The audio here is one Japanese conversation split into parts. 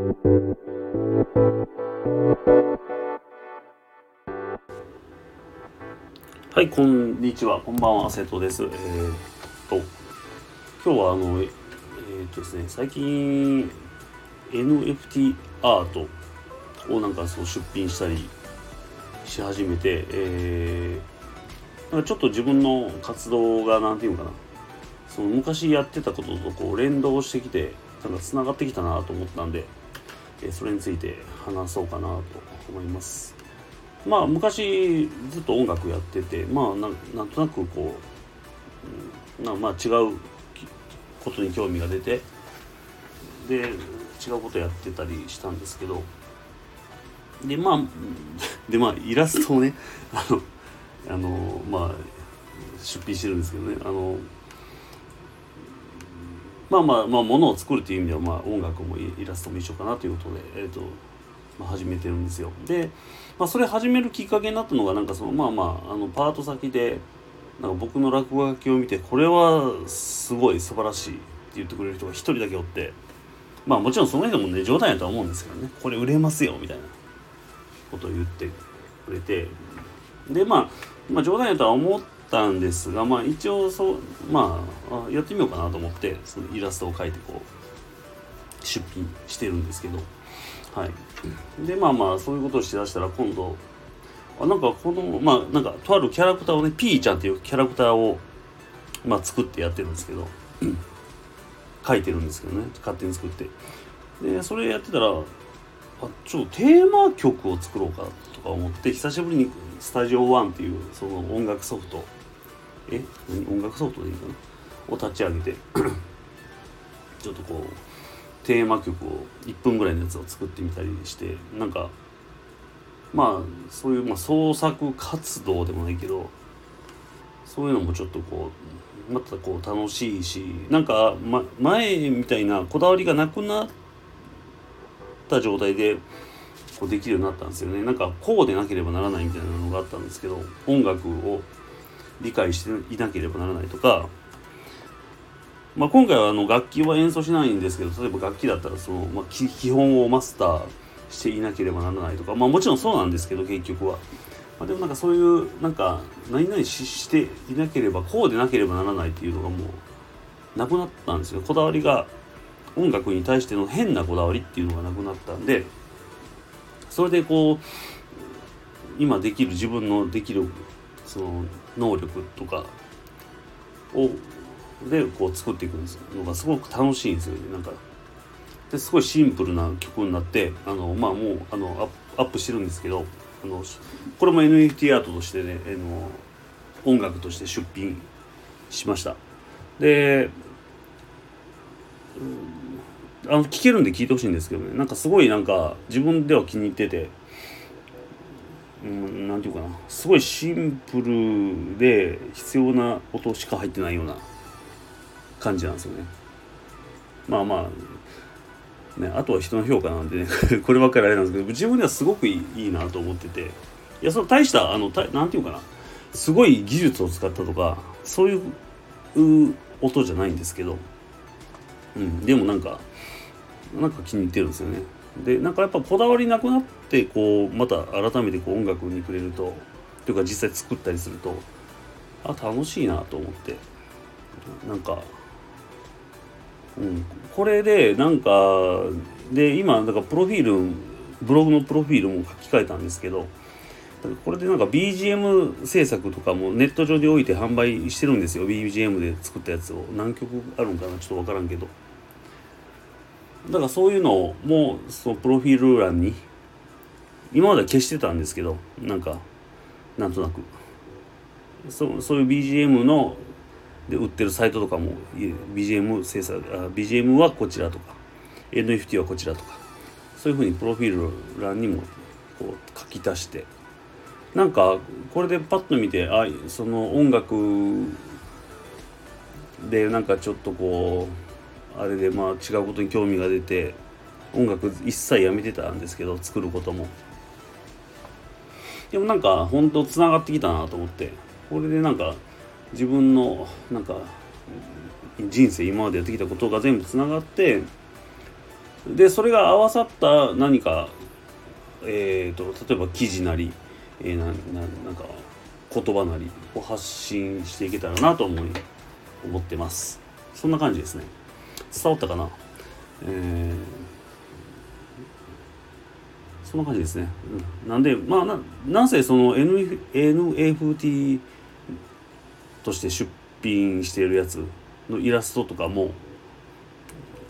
はい、こんにちは。こんばんは、瀬戸です。えー、っと、今日はあの、えー、っとですね、最近 NFT アートをなんかそう出品したりし始めて、えー、なんかちょっと自分の活動がなんていうのかな、その昔やってたこととこう連動してきて、なんか繋がってきたなと思ったんで、え、それについて話そうかなと思います。まあ昔ずっと音楽やっててまあなんとなくこう、なまあ違うことに興味が出てで違うことやってたりしたんですけどでまあでまあイラストをねあのあのまあ出品してるんですけどねあのまあまあまあものを作るっていう意味ではまあ音楽もイラストも一緒かなということでえ、ー、とまあ、始めてるんですよ。で、まあ、それ始めるきっかけになったのがなんかそのまあまああのパート先でなんか僕の落書きを見てこれはすごい素晴らしいって言ってくれる人が一人だけおってまあもちろんその人もね冗談やとは思うんですけどねこれ売れますよみたいなことを言ってくれてでまあ、まあ、冗談やとは思ったんですがまあ一応そうまあやってみようかなと思ってそのイラストを描いてこう出品してるんですけど。はいでまあまあそういうことをしだしたら今度あなんかこのまあなんかとあるキャラクターをねピーちゃんっていうキャラクターをまあ作ってやってるんですけど 書いてるんですけどね勝手に作ってでそれやってたらあちょっとテーマ曲を作ろうかとか思って久しぶりにスタジオワンっていうその音楽ソフトえ音楽ソフトでいいかなを立ち上げて ちょっとこうテーマ曲を1分ぐらいのやつを作ってみたりしてなんかまあそういう、まあ、創作活動でもないけどそういうのもちょっとこうまたこう楽しいしなんか、ま、前みたいなこだわりがなくなった状態でこうできるようになったんですよね。なんかこうでなければならないみたいなのがあったんですけど音楽を理解していなければならないとかまあ、今回はあの楽器は演奏しないんですけど例えば楽器だったらその、まあ、基本をマスターしていなければならないとか、まあ、もちろんそうなんですけど結局は、まあ、でもなんかそういうなんか何々ししていなければこうでなければならないっていうのがもうなくなったんですよ。こだわりが音楽に対しての変なこだわりっていうのがなくなったんでそれでこう今できる自分のできるその能力とかをでこう作っていくのがすごく楽しいんですよねなんか。ですごいシンプルな曲になってあのまあもうあのアップしてるんですけどあのこれも NFT アートとしてねあの音楽として出品しました。で、あの聴けるんで聴いてほしいんですけどねなんかすごいなんか自分では気に入っててうん、なんていうかな。すごいシンプルで必要な音しか入ってないような感じなんですよね。まあまあ、ね、あとは人の評価なんでね。こればっかりあれなんですけど、自分ではすごくいいなと思ってて、いや、その大した、あの、たなんていうかな、すごい技術を使ったとか、そういう音じゃないんですけど、うん、でもなんか、なんか気に入ってるんですよね。で、なんかやっぱこだわりなくなって、こう、また改めてこう音楽に触れると、というか実際作ったりすると、あ、楽しいなと思って、なんか、うん、これでなんかで今だかプロフィールブログのプロフィールも書き換えたんですけどこれでなんか BGM 制作とかもネット上で置いて販売してるんですよ。BGM で作ったやつを。何曲あるんかな？ちょっと分からんけど。だからそういうのもそのプロフィール欄に今までは消してたんですけどなんかなんとなく。そそういう BGM ので売ってるサイトとかも BGM 制作あ BGM はこちらとか NFT はこちらとかそういうふうにプロフィール欄にもこう書き足して。なんかこれでパッと見てあその音楽でなんかちょっとこうあれでまあ違うことに興味が出て音楽一切やめてたんですけど作ることも。でもなんか本当つながってきたなと思って。これでなんか自分のなんか人生今までやってきたことが全部つながってでそれが合わさった何かえーと、例えば記事なり、えー、なななんか言葉なりを発信していけたらなと思い思ってます。そんな感じですね。伝わったかな？えー、そんな感じですね、なんでまあななんせその NFT として出品しているやつのイラストとかも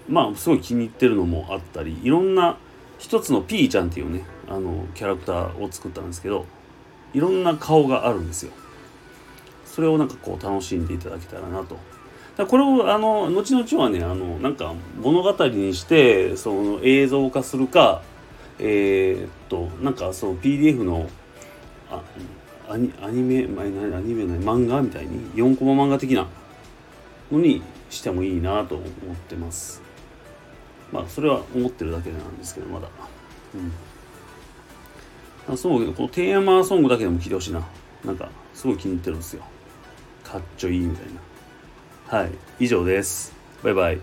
まあすごい気に入ってるのもあったりいろんな一つの P ちゃんっていうねあのキャラクターを作ったんですけどいろんな顔があるんですよ。それをなんかこう楽しんでいただけたらなとこれをあの後々はねあのなんか物語にしてその映像化するかえー、っとなんかその PDF のあアニアニメ、アニメない漫画みたいに4コマ漫画的なのにしてもいいなと思ってます。まあそれは思ってるだけなんですけどまだ。うん。あそうこのテーマソングだけでも聴いてほしいな。なんかすごい気に入ってるんですよ。かっちょいいみたいな。はい。以上です。バイバイ。